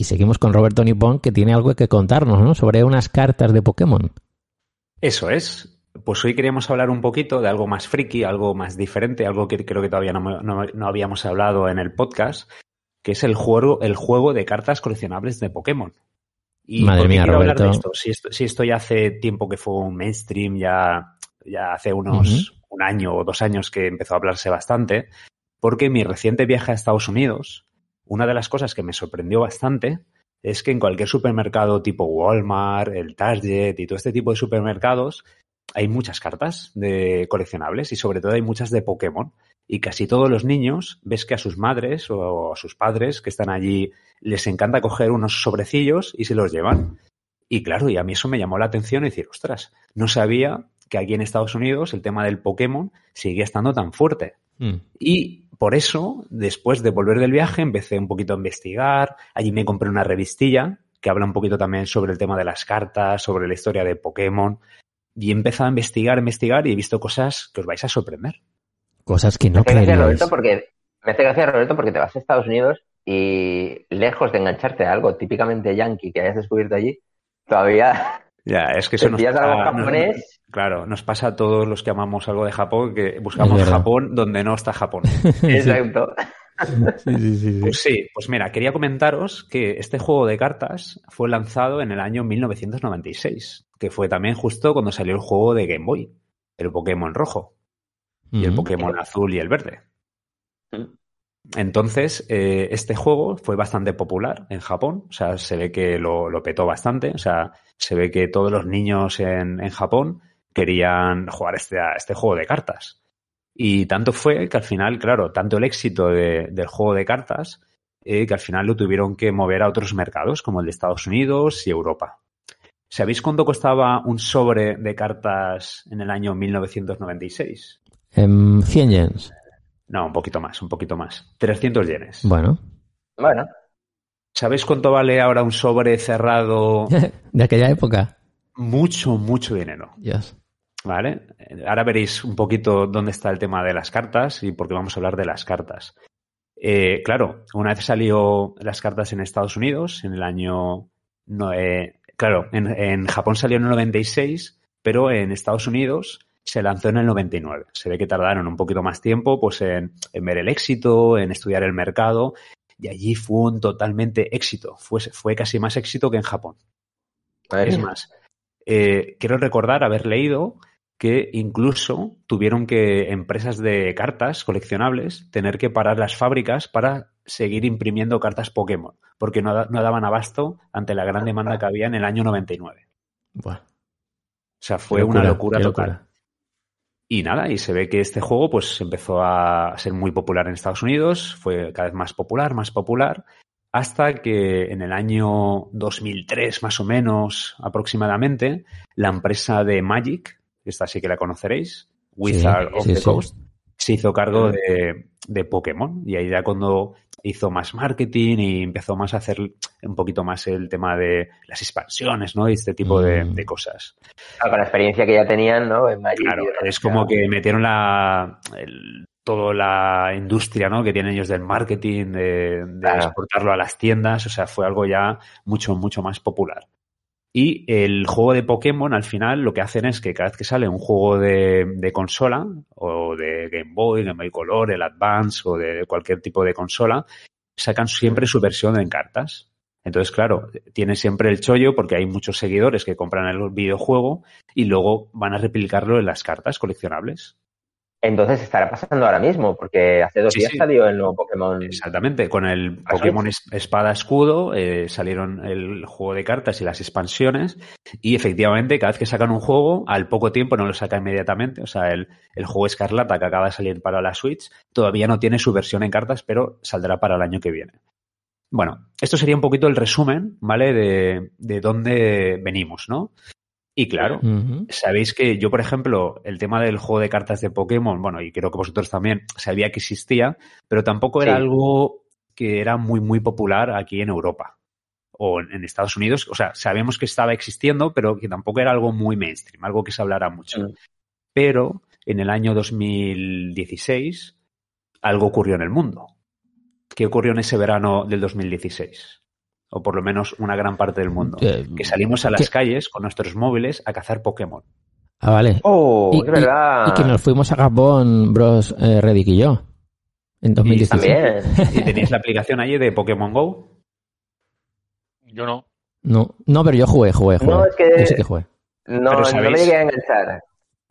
Y seguimos con Roberto Nippon, que tiene algo que contarnos, ¿no? Sobre unas cartas de Pokémon. Eso es. Pues hoy queríamos hablar un poquito de algo más friki, algo más diferente, algo que creo que todavía no, no, no habíamos hablado en el podcast, que es el juego, el juego de cartas coleccionables de Pokémon. Y Madre mía, quiero Roberto. hablar de esto? Si, esto? si esto ya hace tiempo que fue un mainstream, ya, ya hace unos uh -huh. un año o dos años que empezó a hablarse bastante, porque mi reciente viaje a Estados Unidos una de las cosas que me sorprendió bastante es que en cualquier supermercado tipo Walmart, el Target y todo este tipo de supermercados hay muchas cartas de coleccionables y sobre todo hay muchas de Pokémon. Y casi todos los niños ves que a sus madres o a sus padres que están allí les encanta coger unos sobrecillos y se los llevan. Y claro, y a mí eso me llamó la atención y decir, ostras, no sabía que aquí en Estados Unidos el tema del Pokémon sigue estando tan fuerte. Mm. Y por eso, después de volver del viaje, empecé un poquito a investigar. Allí me compré una revistilla que habla un poquito también sobre el tema de las cartas, sobre la historia de Pokémon. Y he empezado a investigar, investigar y he visto cosas que os vais a sorprender. Cosas que no Roberto, porque Me hace gracia, Roberto, porque te vas a Estados Unidos y lejos de engancharte a algo típicamente yankee que hayas descubierto allí, todavía ya, es que eso nos pasa, algo japonés. Nos, claro, nos pasa a todos los que amamos algo de Japón, que buscamos Japón donde no está Japón. Exacto. Sí, sí, sí, pues sí, pues mira, quería comentaros que este juego de cartas fue lanzado en el año 1996, que fue también justo cuando salió el juego de Game Boy, el Pokémon rojo y el Pokémon azul y el verde. Entonces, eh, este juego fue bastante popular en Japón, o sea, se ve que lo, petó bastante, o sea, se ve que todos los niños en, Japón querían jugar este, este juego de cartas. Y tanto fue que al final, claro, tanto el éxito de, del juego de cartas, eh, que al final lo tuvieron que mover a otros mercados, como el de Estados Unidos y Europa. ¿Sabéis cuánto costaba un sobre de cartas en el año 1996? Um, 100 yens. No, un poquito más, un poquito más. 300 yenes. Bueno. Bueno. ¿Sabéis cuánto vale ahora un sobre cerrado? de aquella época. Mucho, mucho dinero. Yes. ¿Vale? Ahora veréis un poquito dónde está el tema de las cartas y por qué vamos a hablar de las cartas. Eh, claro, una vez salió las cartas en Estados Unidos, en el año. No, eh, claro, en, en Japón salió en el 96, pero en Estados Unidos se lanzó en el 99. Se ve que tardaron un poquito más tiempo pues en, en, ver el éxito, en estudiar el mercado, y allí fue un totalmente éxito. Fue, fue casi más éxito que en Japón. Es más, eh, quiero recordar haber leído que incluso tuvieron que empresas de cartas coleccionables tener que parar las fábricas para seguir imprimiendo cartas Pokémon, porque no, no daban abasto ante la gran demanda que había en el año 99. Bueno. O sea, fue locura, una locura total. Locura. Y nada, y se ve que este juego pues empezó a ser muy popular en Estados Unidos, fue cada vez más popular, más popular, hasta que en el año 2003 más o menos aproximadamente, la empresa de Magic, esta sí que la conoceréis, Wizard sí, of sí, the sí. Coast, se hizo cargo de, de, Pokémon. Y ahí ya cuando hizo más marketing y empezó más a hacer un poquito más el tema de las expansiones, ¿no? Y este tipo de, Mm. de cosas. Claro, con la experiencia que ya tenían, ¿no? En Magic Claro, es como que metieron la el- toda la industria ¿no? que tienen ellos del marketing, de, de Claro. exportarlo a las tiendas, o sea, fue algo ya mucho, mucho más popular. Y el juego de Pokémon, al final, lo que hacen es que cada vez que sale un juego de, consola, o de Game Boy, Game Boy Color, el Advance, o de cualquier tipo de consola, sacan siempre su versión en cartas. Entonces, claro, tiene siempre el chollo porque hay muchos seguidores que compran el videojuego y luego van a replicarlo en las cartas coleccionables. Entonces estará pasando ahora mismo, porque hace dos Sí, días sí. salió el nuevo Pokémon. Exactamente, con el. Pokémon es- Espada Escudo eh, salieron el juego de cartas y las expansiones y efectivamente cada vez que sacan un juego, al poco tiempo no lo sacan inmediatamente, o sea, el, el juego Escarlata que acaba de salir para la Switch todavía no tiene su versión en cartas, pero saldrá para el año que viene. Bueno, esto sería un poquito el resumen, ¿vale? De, de dónde venimos, ¿no? Y claro, sabéis que yo, por ejemplo, el tema del juego de cartas de Pokémon, bueno, y creo que vosotros también sabía que existía, pero tampoco era Sí. algo que era muy, muy popular aquí en Europa o en, Estados Unidos. O sea, sabemos que estaba existiendo, pero que tampoco era algo muy mainstream, algo que se hablara mucho. Pero en el año 2016 algo ocurrió en el mundo. ¿Qué ocurrió en ese verano del 2016? O por lo menos una gran parte del mundo. Eh, Que salimos a las calles con nuestros móviles a cazar Pokémon. Ah, vale. Oh, Y- es verdad. Y que nos fuimos a Gabón, Bros, eh, Reddick y yo. En 2016. También. ¿Y tenéis la aplicación allí de Pokémon Go? Yo no. No, no, pero yo jugué, jugué, jugué. No, es que- Yo sí que jugué. No, Pero no me llegué a enganchar.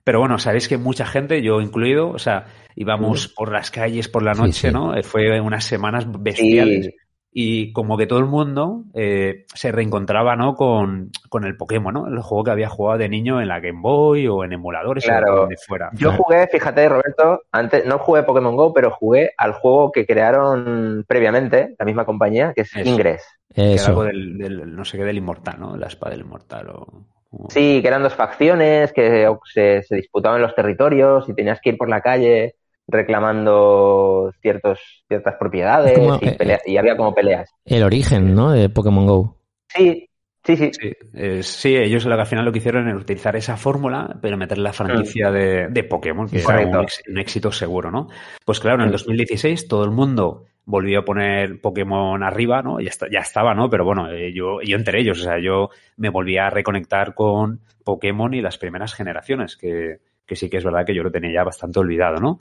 Pero bueno, sabéis que mucha gente, yo incluido, o sea, íbamos por las calles por la noche, sí. ¿no? Eh, Fue unas semanas bestiales. Y como que todo el mundo eh, se reencontraba, ¿no? Con, con el Pokémon, ¿no? El juego que había jugado de niño en la Game Boy o en emuladores Claro. o donde fuera. Yo jugué, fíjate, Roberto, antes no jugué Pokémon Go, pero jugué al juego que crearon previamente, la misma compañía, que es Eso. Ingress. Que era Eso. algo del, del- no sé qué, del inmortal, ¿no? La espada del inmortal o... o- Sí, que eran dos facciones que se, se disputaban los territorios y tenías que ir por la calle reclamando ciertos, ciertas propiedades Es como, y, eh, pelea- y había como peleas. El origen, ¿no? De Pokémon Go. Sí, sí, sí. Sí, eh, sí, ellos lo que al final lo que hicieron era utilizar esa fórmula, pero meter la franquicia de, de Pokémon, que era un, éxito seguro, ¿no? Pues claro, en el Mm. 2016 todo el mundo volvió a poner Pokémon arriba, ¿no? Ya, está- ya estaba, ¿no? Pero bueno, eh, yo, yo entre ellos, o sea, yo me volví a reconectar con Pokémon y las primeras generaciones, que, que sí que es verdad que yo lo tenía ya bastante olvidado, ¿no?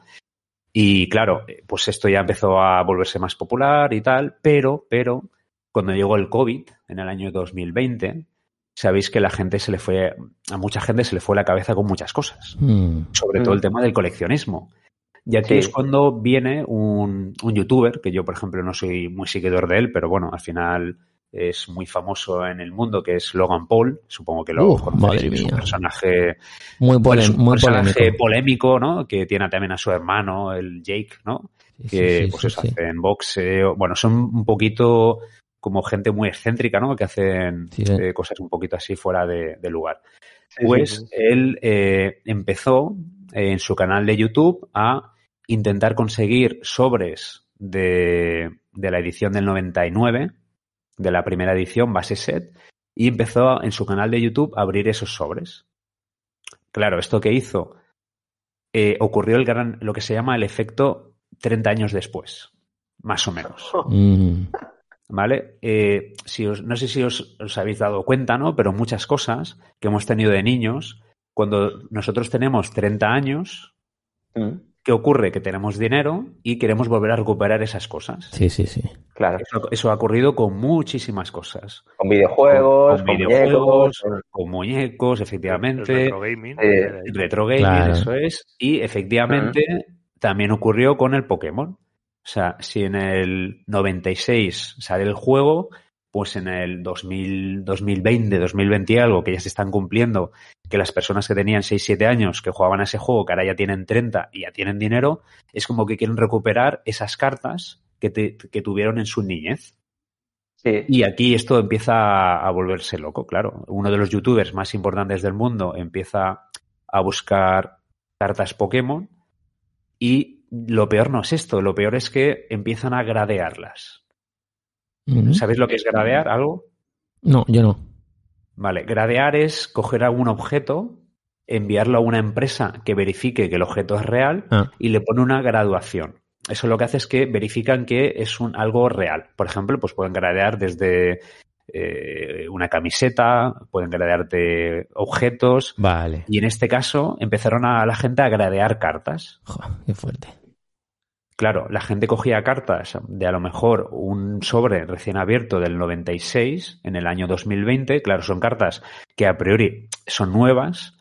Y claro, eh, pues esto ya empezó a volverse más popular y tal, pero, pero, cuando llegó el COVID en el año 2020, sabéis que la gente se le fue, a mucha gente se le fue la cabeza con muchas cosas, Mm. sobre todo el tema del coleccionismo. Y aquí Sí. es cuando viene un, un youtuber, que yo por ejemplo no soy muy seguidor de él, pero bueno, al final es muy famoso en el mundo, que es Logan Paul, supongo que lo que es un personaje Muy, bueno, polem- es un muy personaje polémico. polémico, ¿no? Que tiene también a su hermano, el Jake, ¿no? Sí, que sí, sí, pues sí, eso, sí. hacen boxeo. Bueno, son un poquito como gente muy excéntrica, ¿no? Que hacen Sí, sí. eh, cosas un poquito así fuera de, de lugar. Sí, Pues sí, sí. él eh, empezó eh, en su canal de YouTube a intentar conseguir sobres de, de la edición del 99, de la primera edición, base set, y empezó en su canal de YouTube a abrir esos sobres. Claro, esto que hizo, eh, ocurrió el gran, lo que se llama el efecto 30 años después, más o menos. Mm. ¿Vale? Eh, si os- no sé si os, os habéis dado cuenta, ¿no? Pero muchas cosas que hemos tenido de niños, cuando nosotros tenemos 30 años, Mm, ¿qué ocurre? Que tenemos dinero y queremos volver a recuperar esas cosas. Sí, sí, sí. Claro. Eso, eso ha ocurrido con muchísimas cosas. Con videojuegos, Con con, videojuegos, muñecos, Con muñecos, efectivamente. retro gaming. Eh. Retro gaming, Claro. eso es. Y efectivamente también ocurrió con el Pokémon. O sea, si en el 96 sale el juego, pues en el 2000, 2020, 2020 y algo, que ya se están cumpliendo, que las personas que tenían 6, 7 años que jugaban a ese juego, que ahora ya tienen 30 y ya tienen dinero, es como que quieren recuperar esas cartas que, te- que tuvieron en su niñez. sí. Y aquí esto empieza a volverse loco, claro. Uno de los youtubers más importantes del mundo empieza a buscar cartas Pokémon y lo peor no es esto, lo peor es que empiezan a gradearlas. Mm. ¿Sabéis lo que es gradear? ¿Algo? No, yo no. Vale, gradear es coger algún objeto, enviarlo a una empresa que verifique que el objeto es real Ah, y le pone una graduación. Eso lo que hace es que verifican que es un, algo real. Por ejemplo, pues pueden gradear desde eh, una camiseta, pueden gradear de objetos. vale. Y en este caso empezaron a la gente a gradear cartas. Jo, qué fuerte. Claro, la gente cogía cartas de a lo mejor un sobre recién abierto del 96 en el año 2020. Claro, son cartas que a priori son nuevas.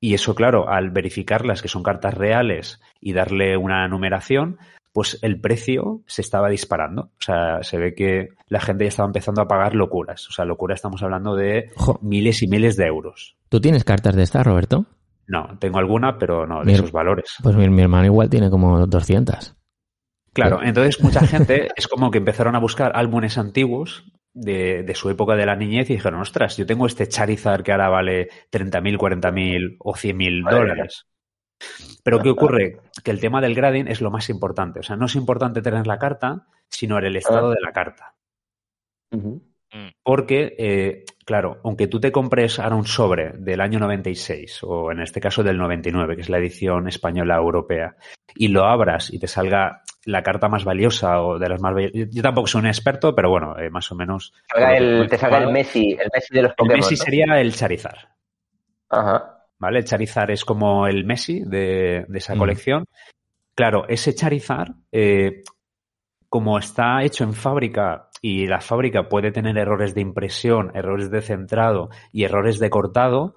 Y eso, claro, al verificarlas que son cartas reales y darle una numeración, pues el precio se estaba disparando. O sea, se ve que la gente ya estaba empezando a pagar locuras. O sea, locura estamos hablando de Jo, miles y miles de euros. ¿Tú tienes cartas de estas, Roberto? No, tengo alguna, pero no de esos valores. Pues mi, mi hermano igual tiene como 200. Claro, entonces mucha gente es como que empezaron a buscar álbumes antiguos de, de su época de la niñez y dijeron, ostras, yo tengo este Charizard que ahora vale 30.000, 40.000 o 100.000 Madre mía. dólares. Pero ¿qué ocurre? Que el tema del grading es lo más importante. O sea, no es importante tener la carta, sino el estado Ah. de la carta. Ujú. Porque, eh, claro, aunque tú te compres ahora un sobre del año 96, o en este caso del 99, que es la edición española europea, y lo abras y te salga la carta más valiosa o de las más valiosas. Yo tampoco soy un experto, pero bueno, eh, más o menos. El- te salga el Messi, el Messi de los el. Messi ¿no? sería el Charizard. Ajá. ¿Vale? El Charizard es como el Messi de, de esa Mm. colección. Claro, ese Charizard, eh, como está hecho en fábrica y la fábrica puede tener errores de impresión, errores de centrado y errores de cortado,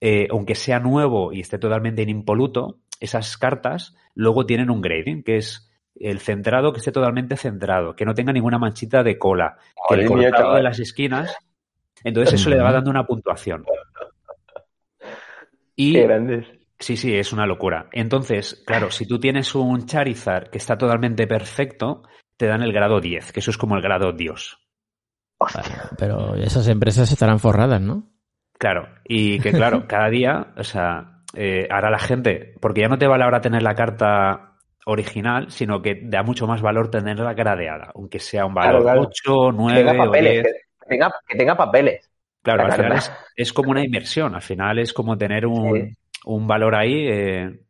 eh, aunque sea nuevo y esté totalmente impoluto, esas cartas luego tienen un grading, que es el centrado que esté totalmente centrado, que no tenga ninguna manchita de cola, que el cortado de las esquinas. Entonces eso le va dando una puntuación. Y Qué grandes. Sí, sí, es una locura. Entonces, claro, si tú tienes un Charizard que está totalmente perfecto, te dan el grado 10, que eso es como el grado Dios. Pero esas empresas estarán forradas, ¿no? Claro, y que claro, cada día, o sea, eh, ahora la gente, porque ya no te vale ahora tener la carta original, sino que da mucho más valor tenerla gradeada, aunque sea un valor Claro, claro. 8, Que 9 tenga o papeles, 10. que tenga, que tenga papeles. Claro, la al final es, es como una inversión, al final es como tener un, Sí. un valor ahí eh,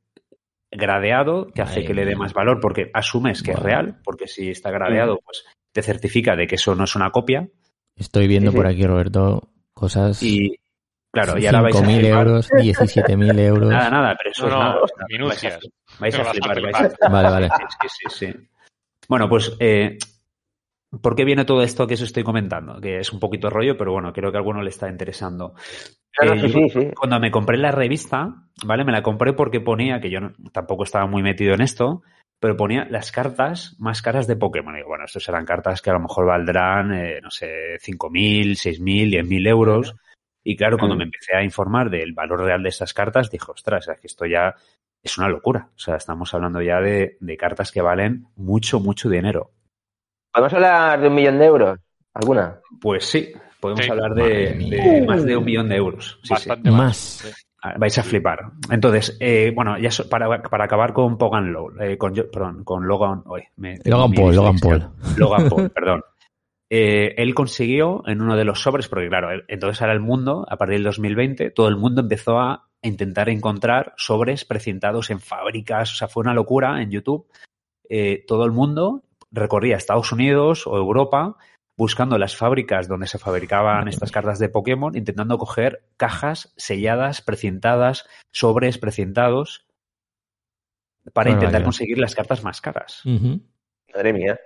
gradeado que hace Ay, que le dé más valor porque asumes que es real, porque si está gradeado, pues te certifica de que eso no es una copia. Estoy viendo Sí, sí. por aquí, Roberto, cosas... Y claro, y ahora vais a 5.000 flipar. euros, 17.000 euros. Nada, nada, pero eso No, es no, nada. o sea, minucias. Vais a, vais a Te vas a flipar. vais a- Vale, vale. Sí, sí, sí. Bueno, pues, eh, ¿por qué viene todo esto que os estoy comentando? Que es un poquito rollo, pero bueno, creo que a alguno le está interesando. No, Eh, sí, sí. Cuando me compré la revista, ¿vale? Me la compré porque ponía, que yo no- tampoco estaba muy metido en esto, pero ponía las cartas más caras de Pokémon. Y digo, bueno, estas serán cartas que a lo mejor valdrán, eh, no sé, 5.000, 6.000, 10.000 euros. Y claro, cuando Mm. me empecé a informar del valor real de estas cartas, dije, ostras, es que esto ya es una locura. O sea, estamos hablando ya de, de cartas que valen mucho, mucho dinero. ¿Podemos hablar de un millón de euros? ¿Alguna? Pues sí, podemos Sí. hablar de, más de un millón de euros. Sí, sí. Bastante Más. Ah, Vais a flipar. Entonces, eh, bueno, ya so- para, para acabar con Pogan Low, eh, con, yo- perdón, con Logan, uy, me- Logan Paul, Logan. Paul. Logan Paul, perdón. Eh, él consiguió en uno de los sobres, porque claro, entonces ahora el mundo, a partir del 2020, todo el mundo empezó a intentar encontrar sobres precintados en fábricas, o sea, fue una locura en YouTube. Eh, todo el mundo recorría Estados Unidos o Europa buscando las fábricas donde se fabricaban estas cartas de Pokémon, intentando coger cajas selladas, precintadas, sobres precintados, para Bueno, intentar vaya. conseguir las cartas más caras. Madre mía.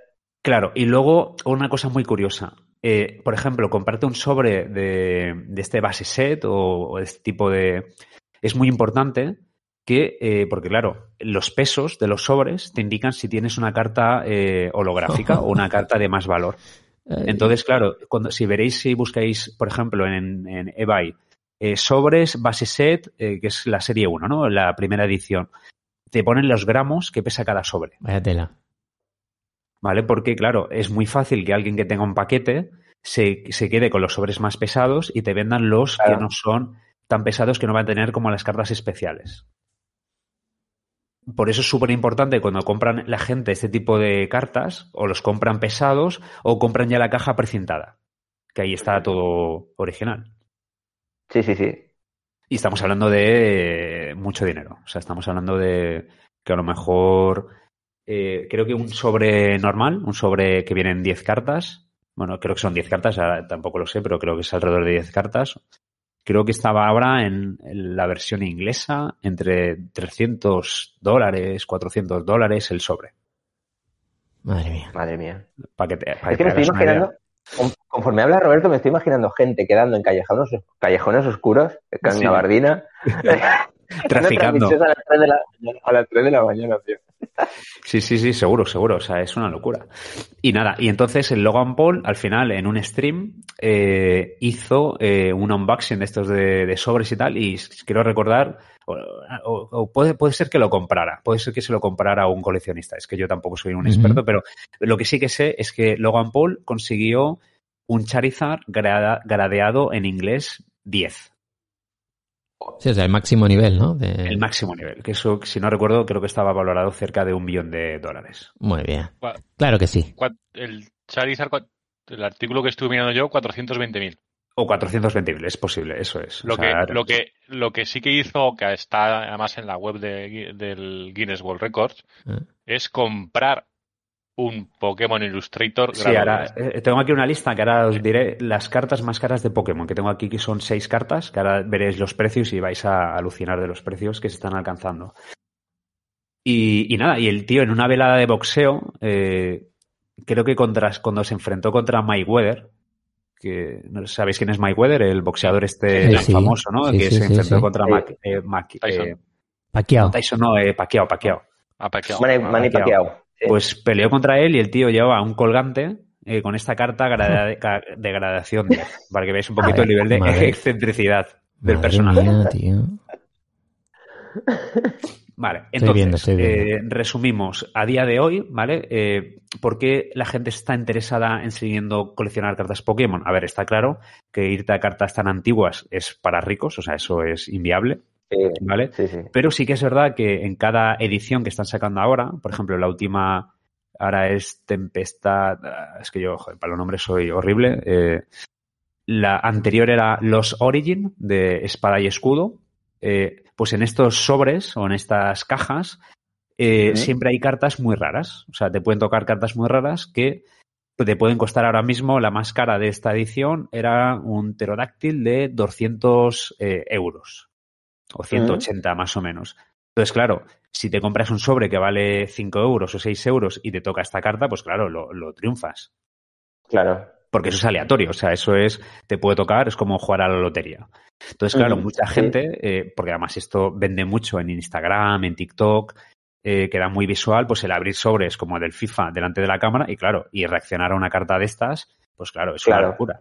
Claro, y luego una cosa muy curiosa. Eh, por ejemplo, comprarte un sobre de, de este base set o, o este tipo de... Es muy importante que, eh, porque claro, los pesos de los sobres te indican si tienes una carta eh, holográfica o una carta de más valor. Entonces, claro, cuando, si veréis, si buscáis, por ejemplo, en, en eBay, sobres base set, eh, que es la serie 1, ¿no? La primera edición, te ponen los gramos que pesa cada sobre. Vaya tela. ¿Vale? Porque, claro, es muy fácil que alguien que tenga un paquete se, se quede con los sobres más pesados y te vendan los Claro. que no son tan pesados que no van a tener como las cartas especiales. Por eso es súper importante cuando compran la gente este tipo de cartas, o los compran pesados, o compran ya la caja precintada, que ahí está todo original. Sí, sí, sí. Y estamos hablando de mucho dinero. O sea, estamos hablando de que a lo mejor eh, creo que un sobre normal, un sobre que vienen 10 cartas, bueno, creo que son 10 cartas, ahora tampoco lo sé, pero creo que es alrededor de 10 cartas. Creo que estaba ahora en, en la versión inglesa entre 300 dólares, 400 dólares el sobre. Madre mía. Madre mía. Para que te, para Es que me estoy imaginando, con- conforme habla Roberto, me estoy imaginando gente quedando en callejones, callejones oscuros, con Sí. gabardina, traficando. A las 3 de la mañana, a las 3 de la mañana, tío. Sí, sí, sí, seguro, seguro. O sea, es una locura. Y nada, y entonces el Logan Paul, al final, en un stream, eh, hizo eh, un unboxing de estos de, de sobres y tal, y quiero recordar, o, o- o puede, puede ser que lo comprara, puede ser que se lo comprara a un coleccionista. Es que yo tampoco soy un experto, pero lo que sí que sé es que Logan Paul consiguió un Charizard grada- gradeado en inglés 10. Sí, o sea, el máximo nivel, ¿no? De- El máximo nivel, que eso, si no recuerdo, creo que estaba valorado cerca de un millón de dólares. Muy bien. Claro que sí. El Charizard, el artículo que estuve mirando yo, 420.000. O 420.000, es posible, eso es. Lo, O sea, que, lo, que, lo que sí que hizo, que está además en la web de del Guinness World Records, Ah. es comprar un Pokémon Illustrator Sí, ahora eh, tengo aquí una lista que ahora os diré las cartas más caras de Pokémon, que tengo aquí que son seis cartas, que ahora veréis los precios y vais a alucinar de los precios que se están alcanzando. Y, y nada, y el tío en una velada de boxeo, eh, creo que contra, cuando se enfrentó contra Mike Weather, que no sabéis quién es Mike Weather, el boxeador este Sí, tan sí. famoso, ¿no? Sí, que sí, se sí, enfrentó sí. contra. Mac, eh, Mac- Tyson. eh. Tyson, no, eh, Pacquiao, Pacquiao. Ah, Pacquiao. Manny, Manny Pacquiao. Pues peleó contra él y el tío llevaba un colgante eh, con esta carta de gradación 10, para que veáis un poquito el nivel de Madre. excentricidad del Madre personaje. mía, tío. Vale, Estoy entonces, viendo, estoy viendo. eh, resumimos, a día de hoy, ¿vale? Eh, ¿Por qué la gente está interesada en siguiendo coleccionar cartas Pokémon? A ver, está claro que irte a cartas tan antiguas es para ricos, o sea, eso es inviable, Sí, ¿vale? sí, sí. Pero sí que es verdad que en cada edición que están sacando ahora, por ejemplo, la última ahora es Tempestad, ah, es que yo, joder, para los nombres soy horrible. eh, la anterior era Los Origin de Espada y Escudo. eh, pues en estos sobres o en estas cajas eh, siempre hay cartas muy raras. O sea, te pueden tocar cartas muy raras que te pueden costar ahora mismo. La más cara de esta edición era un pterodáctil de 200 eh, euros o 180 más o menos. Entonces, claro, si te compras un sobre que vale 5 euros o 6 euros y te toca esta carta, pues claro, lo, lo triunfas. Claro. Porque eso es aleatorio, o sea, eso es, te puede tocar, es como jugar a la lotería. Entonces, claro, mucha gente, eh, porque además esto vende mucho en Instagram, en TikTok, eh, queda muy visual, pues el abrir sobres como del FIFA delante de la cámara y claro, y reaccionar a una carta de estas, pues claro, es Claro. una locura.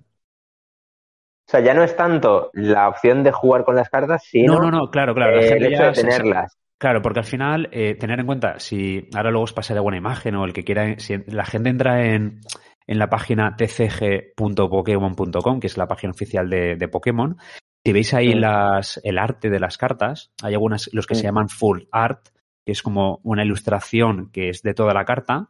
O sea, ya no es tanto la opción de jugar con las cartas, sino No, no, no, claro, claro. la eh, gente el hecho ya de se- tenerlas. Claro, porque al final, eh, tener en cuenta, si ahora luego os pasaré alguna imagen o el que quiera, si la gente entra en, en la página tcg.pokemon.com, que es la página oficial de, de Pokémon, si veis ahí Sí. las, el arte de las cartas, hay algunas, los que se llaman full art, que es como una ilustración que es de toda la carta,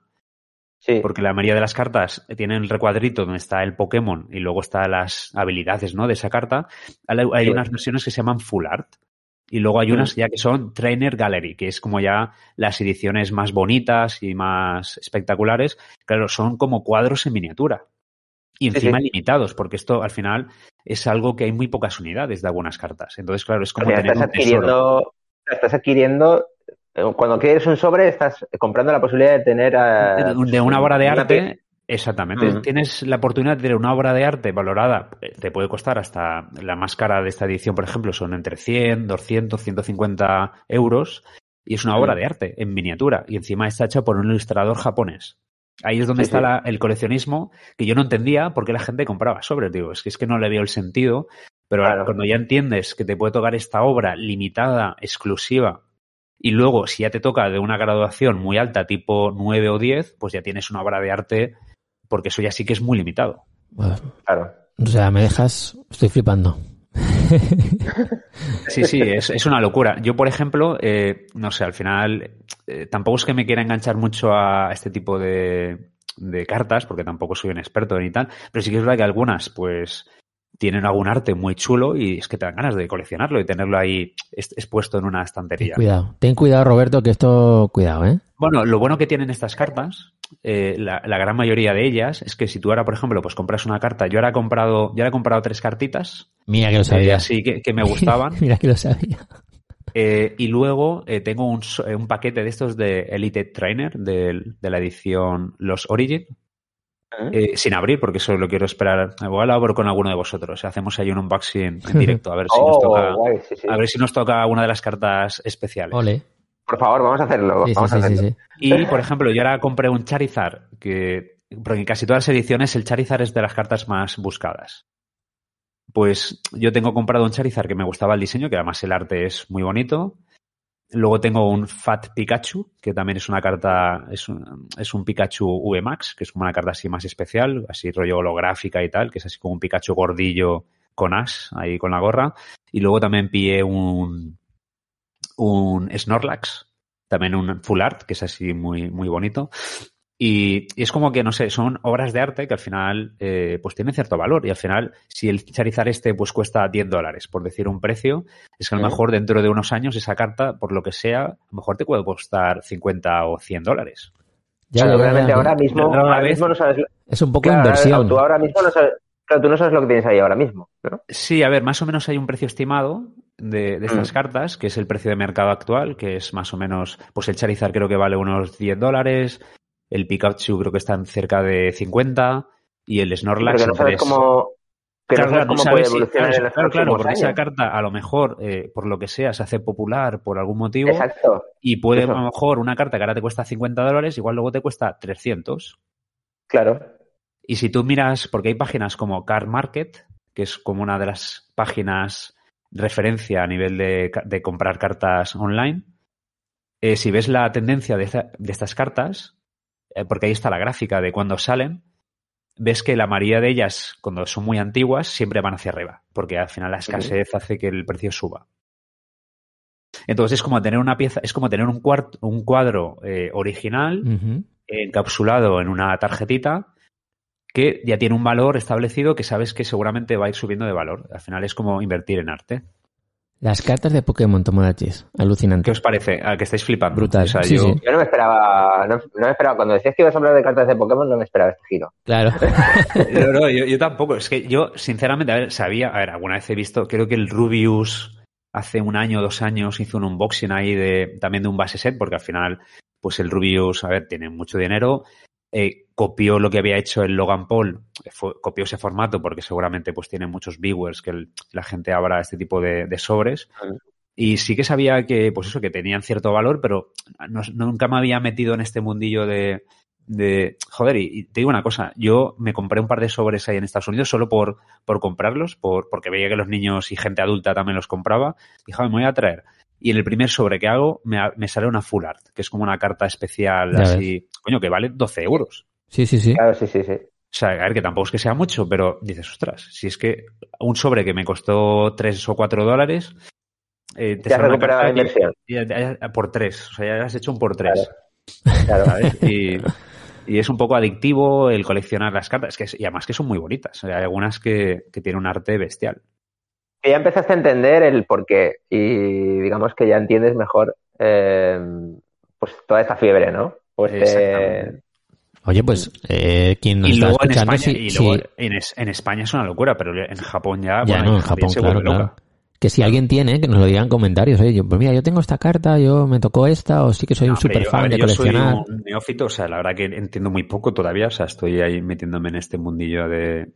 Sí. porque la mayoría de las cartas tienen el recuadrito donde está el Pokémon y luego están las habilidades ¿no? de esa carta. Hay, Sí. unas versiones que se llaman Full Art. Y luego hay unas ya que son Trainer Gallery, que es como ya las ediciones más bonitas y más espectaculares. Claro, son como cuadros en miniatura. Y encima sí. limitados, porque esto al final es algo que hay muy pocas unidades de algunas cartas. Entonces, claro, es O como sea, tener estás un tesoro. adquiriendo, estás adquiriendo, cuando quieres un sobre, estás comprando la posibilidad de tener eh, de una obra de arte. Exactamente. Tienes la oportunidad de tener una obra de arte valorada, te puede costar hasta la más cara de esta edición, por ejemplo, son entre 100, 200, 150 euros, y es una obra de arte en miniatura, y encima está hecha por un ilustrador japonés. Ahí es donde Sí, está sí. la- el coleccionismo, que yo no entendía por qué la gente compraba sobres. Digo, es que es que no le veo el sentido, pero Claro. cuando ya entiendes que te puede tocar esta obra limitada, exclusiva, y luego, si ya te toca de una graduación muy alta, tipo 9 o 10, pues ya tienes una obra de arte, porque eso ya sí que es muy limitado. Bueno, Claro. o sea, me dejas. Estoy flipando. Sí, sí, es, es una locura. Yo, por ejemplo, eh, no sé, al final, eh, tampoco es que me quiera enganchar mucho a este tipo de, de cartas, porque tampoco soy un experto ni tal, pero sí que es verdad que algunas, pues, tienen algún arte muy chulo y es que te dan ganas de coleccionarlo y tenerlo ahí es- expuesto en una Ten estantería. cuidado. Ten cuidado, Roberto, que esto. Cuidado, ¿eh? Bueno, lo bueno que tienen estas cartas, eh, la, la gran mayoría de ellas, es que si tú ahora, por ejemplo, pues compras una carta, yo ahora he comprado, yo ahora he comprado tres cartitas, Mira que lo eh, sabía. así que, que me gustaban, Mira que lo sabía. eh, y luego tengo un, paquete de estos de Elite Trainer del- de, la edición Los Origin, eh, sin abrir, porque eso lo quiero esperar. Igual abro con alguno de vosotros. Hacemos ahí un unboxing en directo, a ver si nos Oh, toca. guay, sí, sí. A ver si nos toca una de las cartas especiales. Ole. Por favor, vamos a hacerlo. Sí, sí, vamos a sí, sí, hacerlo. sí. Y, por ejemplo, yo ahora compré un Charizard, que porque en casi todas las ediciones el Charizard es de las cartas más buscadas. Pues yo tengo comprado un Charizard que me gustaba el diseño, que además el arte es muy bonito. Luego tengo un Fat Pikachu, que también es una carta, es un, es un Pikachu VMAX, que es como una carta así más especial, así rollo holográfica y tal, que es así como un Pikachu gordillo con as, ahí con la gorra. Y luego también pillé un, un Snorlax, también un full art, que es así muy, muy bonito. Y, y es como que, no sé, son obras de arte que al final eh, pues tienen cierto valor. Y al final, si el Charizard este pues cuesta 10 dólares, por decir un precio, es que a lo mejor dentro de unos años esa carta, por lo que sea, a lo mejor te puede costar 50 o 100 dólares. Ya, ya, realmente ya. ahora mismo, ahora no sabes. Es un poco Claro, inversión. Tú ahora mismo no sabes. Claro, tú no sabes lo que tienes ahí ahora mismo, ¿no? Sí, a ver, más o menos hay un precio estimado de, de estas Mm. cartas, que es el precio de mercado actual, que es más o menos, pues el Charizard creo que vale unos 10 dólares, el Pikachu creo que están cerca de 50 y el Snorlax Porque no sabes cómo. Claro, no sabes cómo sabes puede claro, en los claro, porque esa carta a lo mejor, eh, por lo que sea, se hace popular por algún motivo Exacto. y puede Eso. a lo mejor una carta que ahora te cuesta 50 dólares, igual luego te cuesta 300. Claro. Y si tú miras, porque hay páginas como Car Market, que es como una de las páginas referencia a nivel de, comprar cartas online, eh, si ves la tendencia de, esta- de estas cartas, eh, porque ahí está la gráfica de cuando salen, ves que la mayoría de ellas, cuando son muy antiguas, siempre van hacia arriba, porque al final la escasez hace que el precio suba. Entonces es como tener una pieza, es como tener un, un cuadro eh, original encapsulado en una tarjetita que ya tiene un valor establecido que sabes que seguramente va a ir subiendo de valor. Al final es como invertir en arte. Las cartas de Pokémon Tomodachis. Alucinante. ¿Qué os parece? ¿A que estáis flipando? Brutal. O sea, Sí, yo, sí. Yo no me esperaba. No, no me esperaba. Cuando decías que ibas a hablar de cartas de Pokémon, no me esperaba este giro. Claro. No, no, yo, yo tampoco. Es que yo, sinceramente, a ver, sabía, a ver, alguna vez he visto, creo que el Rubius hace un año o dos años hizo un unboxing ahí de también de un base set, porque al final, pues el Rubius, a ver, tiene mucho dinero. Eh, copió lo que había hecho el Logan Paul, eh, fue- copió ese formato porque seguramente pues tiene muchos viewers que el- la gente abra este tipo de, de sobres. Y sí que sabía que, pues eso, que tenían cierto valor, pero no- nunca me había metido en este mundillo de, de joder, y, y te digo una cosa, yo me compré un par de sobres ahí en Estados Unidos solo por, por comprarlos, por, porque veía que los niños y gente adulta también los compraba. Dije, "Joder, me voy a traer. Y en el primer sobre que hago me, ha- me sale una full art, que es como una carta especial Ya así, coño, que vale 12 euros. Sí, sí, sí. Claro, sí, sí, sí. O sea, a ver, que tampoco es que sea mucho, pero dices, ostras, si es que un sobre que me costó 3 o 4 dólares, eh, te Ya has sale una recuperado la inversión. por 3, o sea, ya has hecho un por 3. Claro. ¿sabes? Y, y es un poco adictivo el coleccionar las cartas. Es que, es- y además que son muy bonitas. Hay algunas que, que tienen un arte bestial. Que ya empezaste a entender el porqué y digamos que ya entiendes mejor eh, pues toda esta fiebre, ¿no? Pues eh. Oye, pues, eh, quien nos Y está luego en escuchando, España, sí, y sí. luego en, es- en España es una locura, pero en Japón ya. Ya, bueno, no, en Japón se claro, vuelve loca. claro. Que si alguien tiene, que nos lo diga en comentarios. Oye, yo, pues mira, yo tengo esta carta, yo me tocó esta, o sí que soy No, un super yo- fan ver, de yo soy coleccionar. un neófito, o sea, la verdad que entiendo muy poco todavía, o sea, estoy ahí metiéndome en este mundillo de...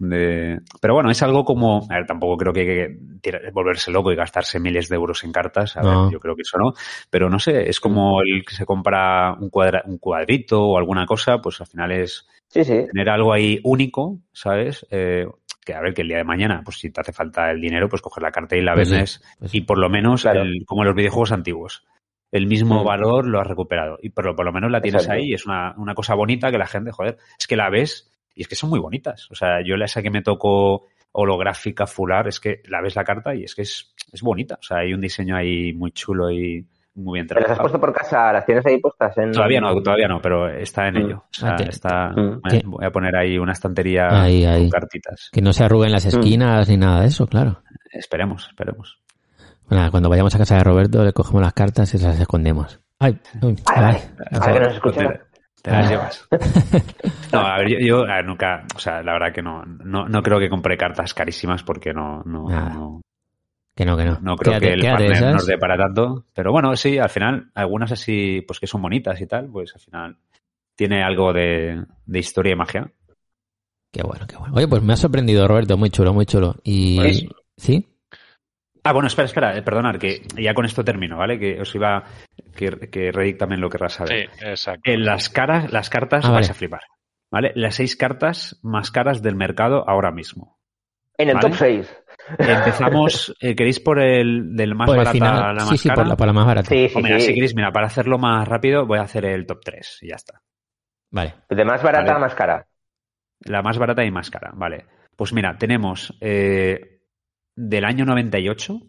de... Pero bueno, es algo como... A ver, tampoco creo que hay que tirar- volverse loco y gastarse miles de euros en cartas, a No. ver, yo creo que eso no, pero no sé, es como el que se compra un, cuadra- un cuadrito o alguna cosa, pues al final es sí, sí. tener algo ahí único, ¿sabes? Eh, que a ver, que el día de mañana, pues si te hace falta el dinero, pues coges la carta y la Pues sí, vendes pues sí. y por lo menos, Claro. el- como en los videojuegos antiguos, el mismo Mm. valor lo has recuperado. Y por, por lo menos la tienes Exacto. ahí y es una, una cosa bonita que la gente, joder, es que la ves y es que son muy bonitas. O sea, yo la esa que me tocó holográfica fular, es que la ves la carta y es que es, es bonita. O sea, hay un diseño ahí muy chulo y muy bien ¿Te las has trabajado. puesto por casa? ¿Las tienes ahí puestas? En... Todavía no, todavía no, pero está en Mm. ello. O sea, Ah, está, Mm. voy a- que- voy a poner ahí una estantería Ahí, ahí. con cartitas. Que no se arruguen Mm. las esquinas ni nada de eso, claro. Esperemos, esperemos. Bueno, cuando vayamos a casa de Roberto le cogemos las cartas y se las escondemos. Ay, ay. vale. Ahora que nos escucha. Te, las llevas. No, a ver, yo, yo, a ver, nunca, o sea, la verdad que no, no, no creo que compre cartas carísimas porque no, no, Que no, que no. no creo Quédate- que el partner esas. nos dé para tanto. Pero bueno, sí, al final, algunas así, pues que son bonitas y tal, pues al final tiene algo de, de historia y magia. Qué bueno, qué bueno. Oye, pues me ha sorprendido, Roberto, muy chulo, muy chulo. Y Pues- ¿sí? Ah, bueno, espera, espera, eh, perdonad, que ya con esto termino, ¿vale? Que os iba, que, que Redick también lo querrá saber. Sí, exacto. En las caras, las cartas Ah, vais vale. a flipar, ¿vale? Las seis cartas más caras del mercado ahora mismo. En el Vale. top 6. Empezamos, eh, ¿queréis por el del más Por el barata final. a la más sí, sí, cara? por la, por la más barata. Sí, sí, O mira, sí. si queréis, mira, para hacerlo más rápido voy a hacer el top 3 y ya está. Vale. De más barata Vale. a más cara. La más barata y más cara, vale. Pues mira, tenemos eh, del año 98,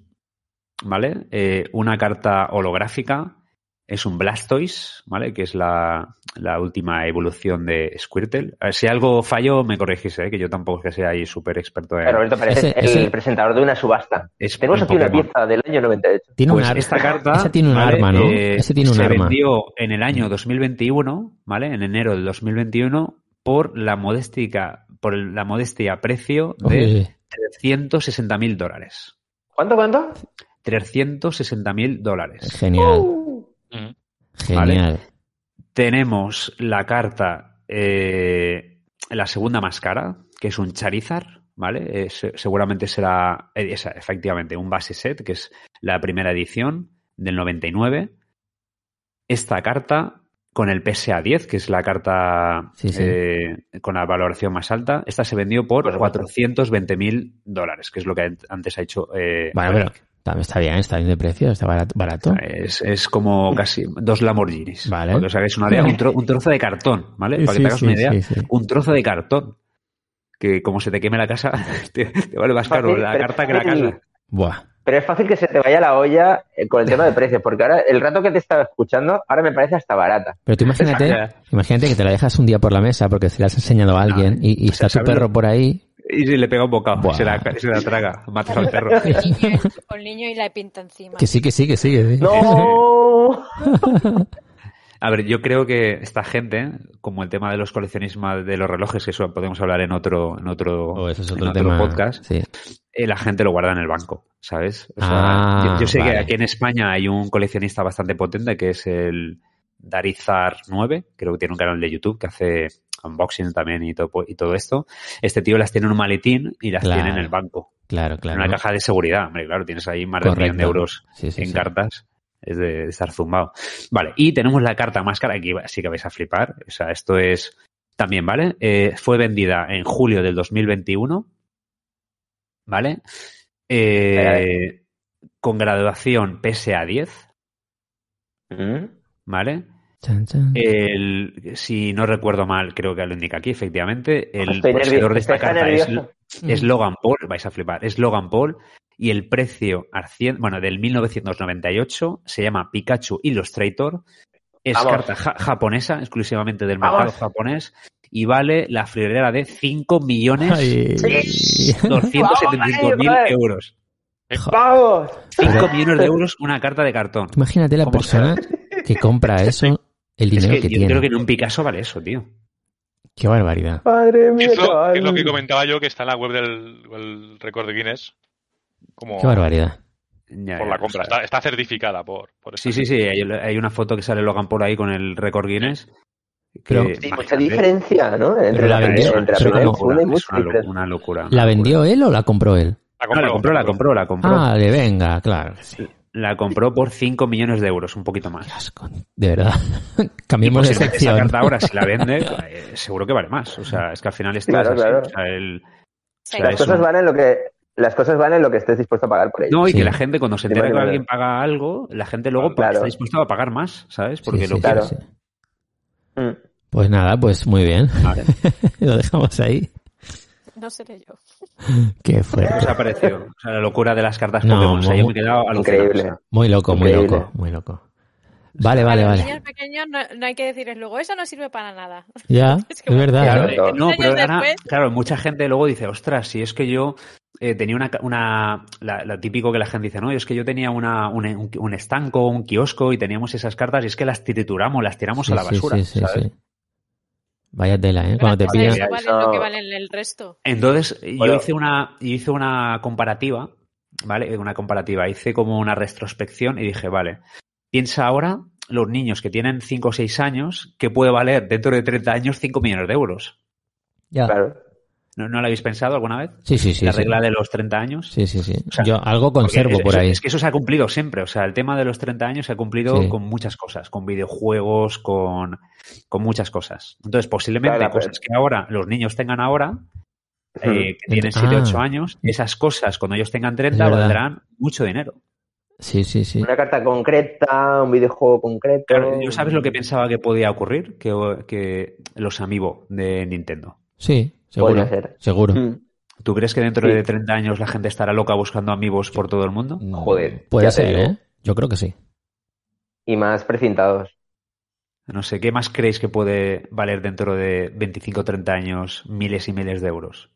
¿vale? Eh, una carta holográfica, es un Blastoise, ¿vale? Que es la, la última evolución de Squirtle. A ver, si algo fallo, me corregís, ¿eh? Que yo tampoco es que sea ahí súper experto en... Pero Roberto parece Ese- el ese- presentador de una subasta. es Tenemos en aquí una pieza del año 98. Tiene Pues un arma. esta carta Ese tiene un ¿vale? arma, ¿no? Eh, Ese tiene un se arma. vendió en el año 2021, ¿vale? En enero del 2021 por la modéstica, por la modestia precio de 360 mil dólares. ¿Cuánto, cuánto? 360 mil dólares. genial, Uh, genial. Tenemos la carta, eh, la segunda más cara, que es un Charizard, ¿vale? Eh, se- seguramente será, eh, esa, efectivamente, un base set, que es la primera edición del 99. Esta carta, con el PSA 10, que es la carta Sí, sí. eh, con la valoración más alta, esta se vendió por Por supuesto. 420 mil dólares, que es lo que antes ha hecho. eh, Bueno, pero también está bien, está bien de precio, está barato. barato. Es, es como casi dos Lamborghinis. Vale. Porque os hagáis una idea, un, tro- un trozo de cartón, ¿vale? Sí, Para que te hagas sí, una idea, sí, sí. un trozo de cartón. Que como se te queme la casa, te, te vale más caro la carta que la casa. Buah. Pero es fácil que se te vaya la olla eh, con el tema de precios, porque ahora el rato que te estaba escuchando, ahora me parece hasta barata. Pero tú imagínate, imagínate que te la dejas un y la mesa porque se la has enseñado a alguien y, está tu ¿sabes perro por ahí. Y se le pega un bocado, Buah. se la, se la traga, matas al perro. Con niño y la pinta encima. Que sí, que sí, que sí. que sí. ¡No! A ver, yo creo que esta gente, como el tema de los coleccionistas de los relojes, que eso podemos hablar en otro, en otro, O eso es en otro otro tema. podcast, Sí. eh, la gente lo guarda en el banco, ¿sabes? O sea, Ah, yo, yo sé vale. que aquí en España hay un coleccionista bastante potente que es el Darizar 9, creo que tiene un canal de YouTube que hace unboxing también y todo, y todo esto. Este tío las tiene en un maletín y las Claro. tiene en el banco, Claro, en claro. una caja de seguridad. Hombre, claro, tienes ahí más de un millón de euros Sí, sí, en sí. cartas. Es de, estar zumbado. Vale, y tenemos la carta más cara, aquí sí que vais a flipar. O sea, esto es también, ¿vale? Eh, fue vendida en julio del 2021. ¿Vale? Eh, con graduación PSA 10. ¿Mm? ¿Vale? Chan, chan. El, si no recuerdo mal, creo que lo indica aquí, efectivamente. El poseedor de esta carta es, es Logan Paul, vais a flipar, es Logan Paul. Y el precio, bueno, del 1998 se llama Pikachu Illustrator. Es Vamos. carta ja- japonesa, exclusivamente del Vamos. mercado japonés. Y vale la friolera de 5 millones Ay. 275 mil euros. ¡Vamos! 5 millones de euros una carta de cartón. Imagínate la ¿Cómo persona que compra eso, el Es dinero que que, yo tiene. creo que en un Picasso vale eso, tío. Qué barbaridad. Madre mía, Es lo, es lo que comentaba yo, que está en la web del el récord de Guinness. Como Qué barbaridad. Ya, por ya, la o compra. sea, Está, está certificada por, por Sí, sí, sí. Hay, hay una foto que sale Logan Paul ahí con el récord Guinness. que, Pero- Sí, mucha diferencia, ¿no? Entre la la, vendió- entre la hay es una, una locura. ¿La vendió él o la compró él? La No, la compró, la compró, la compró. Ah, de venga, claro. que sí. La compró por 5 millones de euros, un poquito más. Asco. De verdad. Cambiemos de posiblemente esa sección. carta ahora, si la vende, eh, seguro que vale más. O sea, es que al final esto Claro, así. claro. O sea, el- Sí. sea, Las cosas un- valen lo que las cosas valen lo que estés dispuesto a pagar por ello. No, y Sí. que la gente cuando se entera que vale. alguien paga algo, la gente luego Claro. está dispuesta a pagar más, ¿sabes? Porque Sí, lo. Claro. Mm. Pues nada, pues muy bien. Vale. Lo dejamos ahí. No seré yo. Qué ¿Qué os fuerte. ha parecido? O sea, la locura de las cartas No, Pokémon. O sea, muy- yo me he quedado alucinado. Increíble. Muy loco, muy Increíble. loco, muy loco. Vale, vale, a los vale. niños pequeños no, no hay que decirles luego, eso no sirve para nada. Ya, Es que es verdad. Claro, ¿eh? no. Pero ahora, después. claro, mucha gente luego dice, ostras, si es que yo eh, tenía una, una la, la típico que la gente dice, no, es que yo tenía una, un, un, un estanco, un kiosco y teníamos esas cartas y es que las trituramos, las tiramos Sí, a la basura, sí, sí, ¿sabes? sí. Vaya tela, ¿eh? Cuando te pillan. eso valen lo que valen el resto. Entonces, yo hice una, yo hice una comparativa, ¿vale? Una comparativa, hice como una retrospección y dije, vale, piensa ahora los niños que tienen 5 o 6 años, que puede valer dentro de 30 años 5 millones de euros. Ya. Claro. ¿No, no lo habéis pensado alguna vez? Sí, sí, sí. la sí. regla de los 30 años. Sí, sí, sí. O sea, Yo algo conservo es- por ahí. Es que eso se ha cumplido siempre. O sea, el tema de los 30 años se ha cumplido Sí. con muchas cosas, con videojuegos, con, con muchas cosas. Entonces, posiblemente Claro, cosas que ahora los niños tengan ahora, eh, que tienen Ah. 7, 8 años, esas cosas cuando ellos tengan 30 verdad. valdrán mucho dinero. Sí, sí, sí. Una carta concreta, un videojuego concreto. Claro, ¿yo sabes lo que pensaba que podía ocurrir? Que, que los Amiibo de Nintendo. Sí, seguro. Podría ser. Seguro. Mm. ¿Tú crees que dentro Sí. de 30 años la gente estará loca buscando Amiibos por todo el mundo? Joder, Puede ser, digo. ¿eh? Yo creo que sí. Y más precintados. No sé, ¿qué más creéis que puede valer dentro de 25 o 30 años miles y miles de euros?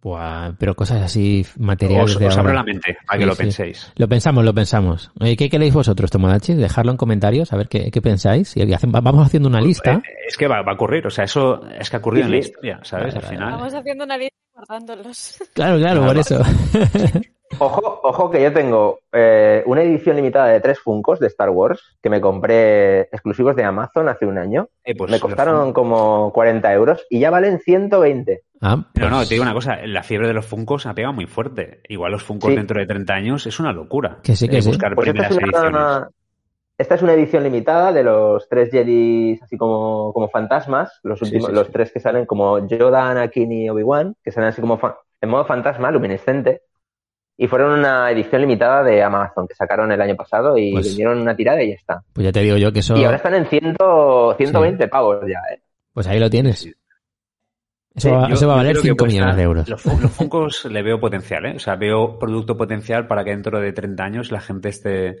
Buah, pero cosas así materiales Os, de os abro la mente para Sí, que lo sí. penséis. Lo pensamos, lo pensamos. Oye, ¿qué queréis vosotros, Tomodachi? Dejadlo en comentarios, a ver qué, qué pensáis. Y hacen- vamos haciendo una lista. Eh, Es que va, va a ocurrir, o sea, eso es que ha ocurrido Sí, en la historia, ¿sabes? Al final. Vamos haciendo una lista y guardándolos. Claro, claro, por eso. Ojo, ojo que yo tengo eh, una edición limitada de tres Funcos de Star Wars que me compré exclusivos de Amazon hace un año. eh, pues, me costaron como 40 euros y ya valen 120. Ah, No, no, pues, te digo una cosa, la fiebre de los Funcos ha pegado muy fuerte. Igual los Funcos Sí. dentro de 30 años es una locura. Que sí, que Eh, sí. Buscar Pues esta es, ediciones. una, esta es una edición limitada de los tres Jedi así como, como fantasmas, los Sí, últimos, sí, los tres que salen como Yoda, Anakin y Obi-Wan, que salen así como fa- en modo fantasma, luminescente. Y fueron una edición limitada de Amazon que sacaron el año pasado y Pues- vendieron una tirada y ya está. Pues ya te digo yo que eso. Y ahora están en 100, 120 pavos ya, ¿eh? Pues ahí lo tienes. Sí. Eso, Sí, va, yo- eso va a valer creo que 5 puede millones de euros. Los, los Funkos le veo potencial, ¿eh? O sea, veo producto potencial para que dentro de 30 años la gente esté...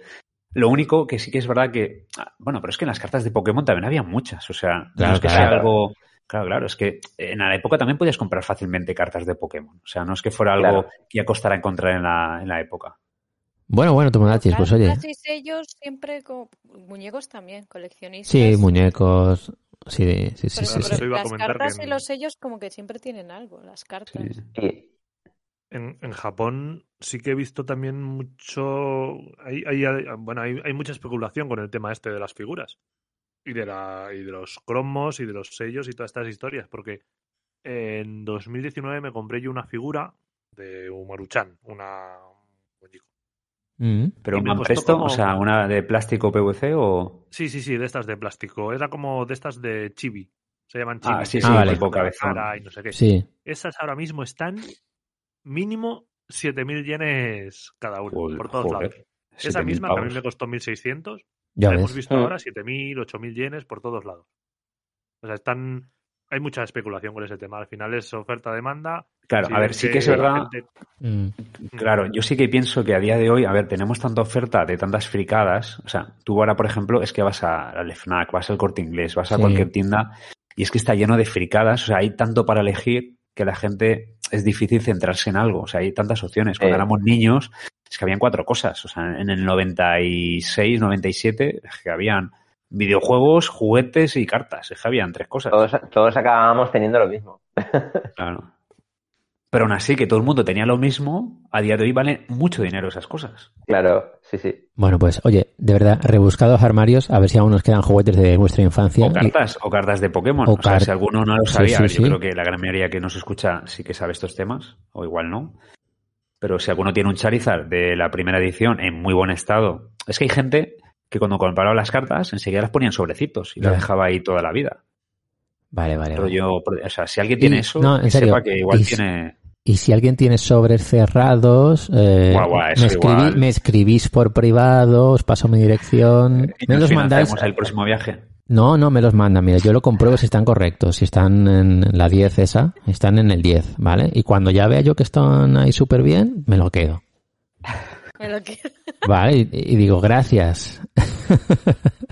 Lo único que sí que es verdad que... ah, Bueno, pero es que en las cartas de Pokémon también había muchas, o sea, no Claro, es que claro. sea algo... Claro, claro, es que en la época también podías comprar fácilmente cartas de Pokémon. O sea, no es que fuera algo Claro. que ya costara encontrar en la, en la época. Bueno, bueno, Tomodachi, pues oye. Cartas y sellos siempre con muñecos también, coleccionistas. Sí, muñecos. Sí, sí, sí, Pero, sí, pero sí. Eso iba a las cartas y los sellos como que siempre tienen algo, las cartas. Sí. En, en Japón sí que he visto también mucho. Hay, hay- hay- bueno, hay, hay mucha especulación con el tema este de las figuras. Y de, la, y de los cromos y de los sellos y todas estas historias. Porque en 2019 me compré yo una figura de Umaruchan, una. un muñeco. Mm. Pero Y un me costó Manpresto, como- o sea, una de plástico PVC o... Sí, sí, sí, de estas de plástico. Era como de estas de chibi. Se llaman chibi. Ah, sí, sí, vale. cara y no sé qué. Sí. Esas ahora mismo están mínimo 7.000 yenes cada una, por todos joder, lados. Esa 7.000 misma también pavos. me costó 1.600. Ya hemos ves. visto Mm. ahora 7.000, 8.000 yenes por todos lados. O sea, están... Hay mucha especulación con ese tema. Al final es oferta-demanda. Claro, Si a ver, sí que es verdad... gente- Mm. Claro, yo sí que pienso que a día de hoy, a ver, tenemos tanta oferta de tantas fricadas. O sea, tú ahora, por ejemplo, es que vas a- al FNAC, vas al corte inglés, vas a Sí. cualquier tienda y es que está lleno de fricadas. O sea, hay tanto para elegir que la gente es difícil centrarse en algo. O sea, hay tantas opciones. Cuando Eh. éramos niños, es que habían cuatro cosas. O sea, en el 96, 97, es que habían videojuegos, juguetes y cartas. Es que habían tres cosas. todos, todos acabábamos teniendo lo mismo. Claro. Pero aún así, que todo el mundo tenía lo mismo, a día de hoy vale mucho dinero esas cosas. Claro, sí, sí. Bueno, pues oye, de verdad, rebuscados armarios, a ver si aún nos quedan juguetes de vuestra infancia. O Y- cartas, o cartas de Pokémon. O O, sea, si alguno no lo Sí, sabía, sí, yo sí. creo que la gran mayoría que nos escucha sí que sabe estos temas, o igual no. Pero si alguno tiene un Charizard de la primera edición en muy buen estado, es que hay gente que cuando compraba las cartas enseguida las ponía en sobrecitos y las dejaba ahí toda la vida. Vale, vale. Pero vale. yo, o sea, si alguien tiene Y- eso, no, en que serio, sepa que igual y- tiene... Y si alguien tiene sobres cerrados, eh, Guau, guau, eso me, escribí- me escribís por privado, os paso mi dirección. y Me nos los mandáis. el próximo viaje. No, no me los mandan. Mira, yo lo compruebo si están correctos. Si están en la 10 esa, están en el 10, ¿vale? Y cuando ya vea yo que están ahí súper bien, me lo quedo. Me lo quiero. Vale, y, y digo, gracias.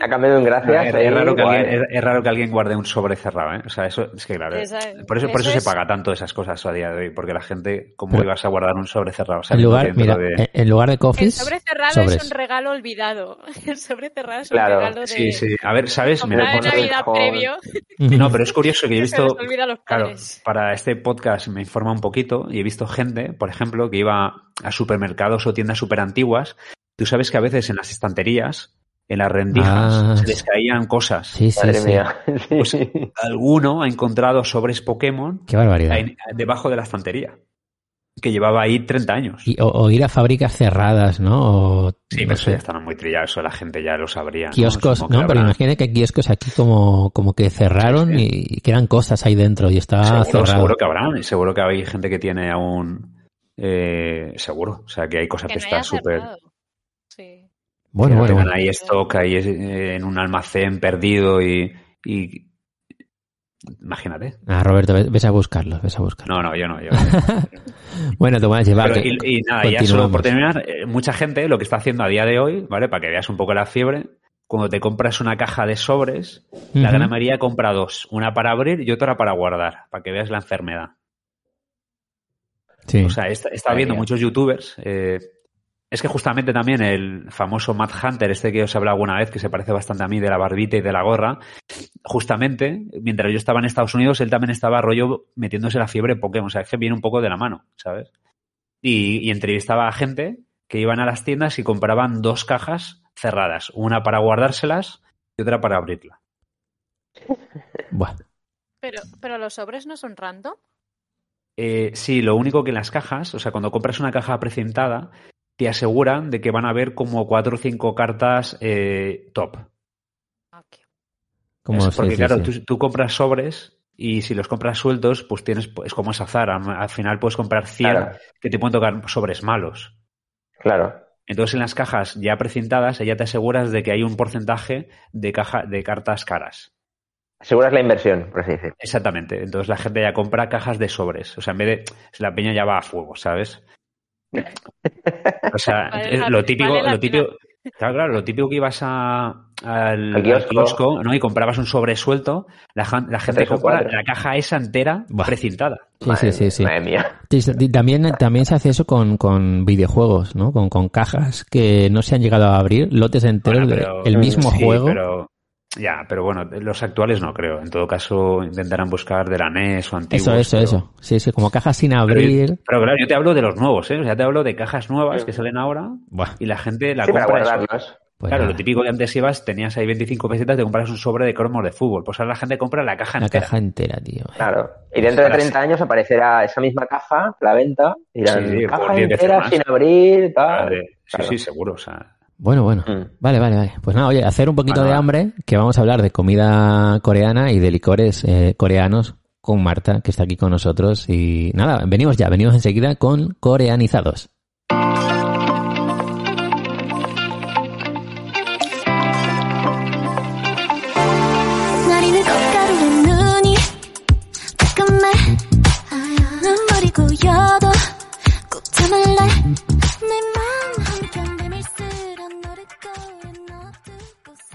A cambio de un gracias. es, raro que alguien, es, es raro que alguien guarde un sobre cerrado, ¿eh? O sea, eso es que claro. Esa- por eso, por eso, eso se paga tanto esas cosas a día de hoy, porque la gente, ¿cómo Pero- ibas a guardar un sobre cerrado? En lugar, mira, de- en- en lugar de El coffees, sobre cerrado sobres. es un regalo olvidado. El sobre cerrado es un Claro. regalo de Sí, sí. A ver, ¿sabes? en poner- Navidad previo. no, pero es curioso que yo he visto, claro, para este podcast me informa un poquito y he visto gente, por ejemplo, que iba a supermercados o tiendas súper antiguas tú sabes que a veces en las estanterías, en las rendijas, Ah, se les caían cosas. Sí, sí, Madre sí. mía. Pues alguno ha encontrado sobres Pokémon Qué barbaridad. ahí, debajo de la estantería, que llevaba ahí 30 años. Y- o, o ir a fábricas cerradas, ¿no? O, Sí, no pero eso ya están muy trillados, eso la gente ya lo sabría. kioscos, que ¿no? Pero imagínate que hay kioscos aquí como, como que cerraron Sí, y quedan cosas ahí dentro y está seguro, cerrado. seguro que habrán, y seguro que hay gente que tiene aún... eh, seguro, o sea que hay cosas Que que, no están súper... Bueno, que bueno, tengan bueno. ahí stock ahí en un almacén perdido y... y- Imagínate. Ah, Roberto, ves, a buscarlos, ves a buscarlos. No, no, yo no. Yo Bueno, te voy a llevar. Pero, que- y, y nada, ya solo por terminar, eh, mucha gente lo que está haciendo a día de hoy, ¿vale? Para que veas un poco la fiebre, cuando te compras una caja de sobres, la. Gran María compra dos, una para abrir y otra para guardar, para que veas la enfermedad. Sí. O sea, está, está viendo muchos youtubers. eh, es que justamente también el famoso Matt Hunter, este que os he hablado alguna vez, que se parece bastante a mí de la barbita y de la gorra, justamente, mientras yo estaba en Estados Unidos, él también estaba rollo metiéndose la fiebre Pokémon. O sea, es que viene un poco de la mano, ¿sabes? Y, y entrevistaba a gente que iban a las tiendas y compraban dos cajas cerradas, una para guardárselas y otra para abrirla. Buah. Pero, pero los sobres no son random. Eh, sí, lo único que en las cajas, o sea, cuando compras una caja precintada, te aseguran de que van a haber como cuatro o cinco cartas eh, top. Ah. Como, Es porque sí, claro, sí. Tú, tú compras sobres y si los compras sueltos, pues tienes, es como es azar. Al, al final puedes comprar 100 Claro, que te pueden tocar sobres malos. claro. Entonces en las cajas ya precintadas, ya te aseguras de que hay un porcentaje de caja de cartas caras. Aseguras la inversión, por así decirlo. Exactamente. Entonces la gente ya compra cajas de sobres. O sea, en vez de la peña ya va a fuego, ¿sabes? O sea, Vale eh, lo típico, vale lo típico, claro, claro, lo típico que ibas a, al, Al al kiosco. kiosco, ¿no? Y comprabas un sobre suelto, la, la gente compra la caja esa entera Buah. precintada. Sí, Madre sí, sí, sí. Madre mía. También, también se hace eso con, con videojuegos, ¿no? Con, con cajas que no se han llegado a abrir, lotes enteros Bueno, del pero- mismo sí, juego. Pero, ya, pero bueno, los actuales no creo. En todo caso, intentarán buscar de la NES o antiguos. Eso, eso, pero- eso. Sí, sí, como cajas sin abrir. pero claro, yo te hablo de los nuevos, ¿eh? O sea, te hablo de cajas nuevas que salen ahora Buah, y la gente la Sí, compra. pues claro, nada, lo típico que antes ibas, tenías ahí 25 pesetas, te compras un sobre de cromos de fútbol. Pues ahora la gente compra la caja la entera. caja entera, tío. Claro. Y dentro de Ahora 30 años aparecerá esa misma caja, la venta, y dirán, Sí, caja 10 veces entera sin abrir, tal. Vale, Sí, Claro. sí, seguro. O sea, Bueno, bueno. Mm. Vale, vale, vale. Pues nada, oye, hacer un poquito de hambre, que vamos a hablar de comida coreana y de licores eh, coreanos con Marta, que está aquí con nosotros. Y nada, venimos ya, venimos enseguida con coreanizados.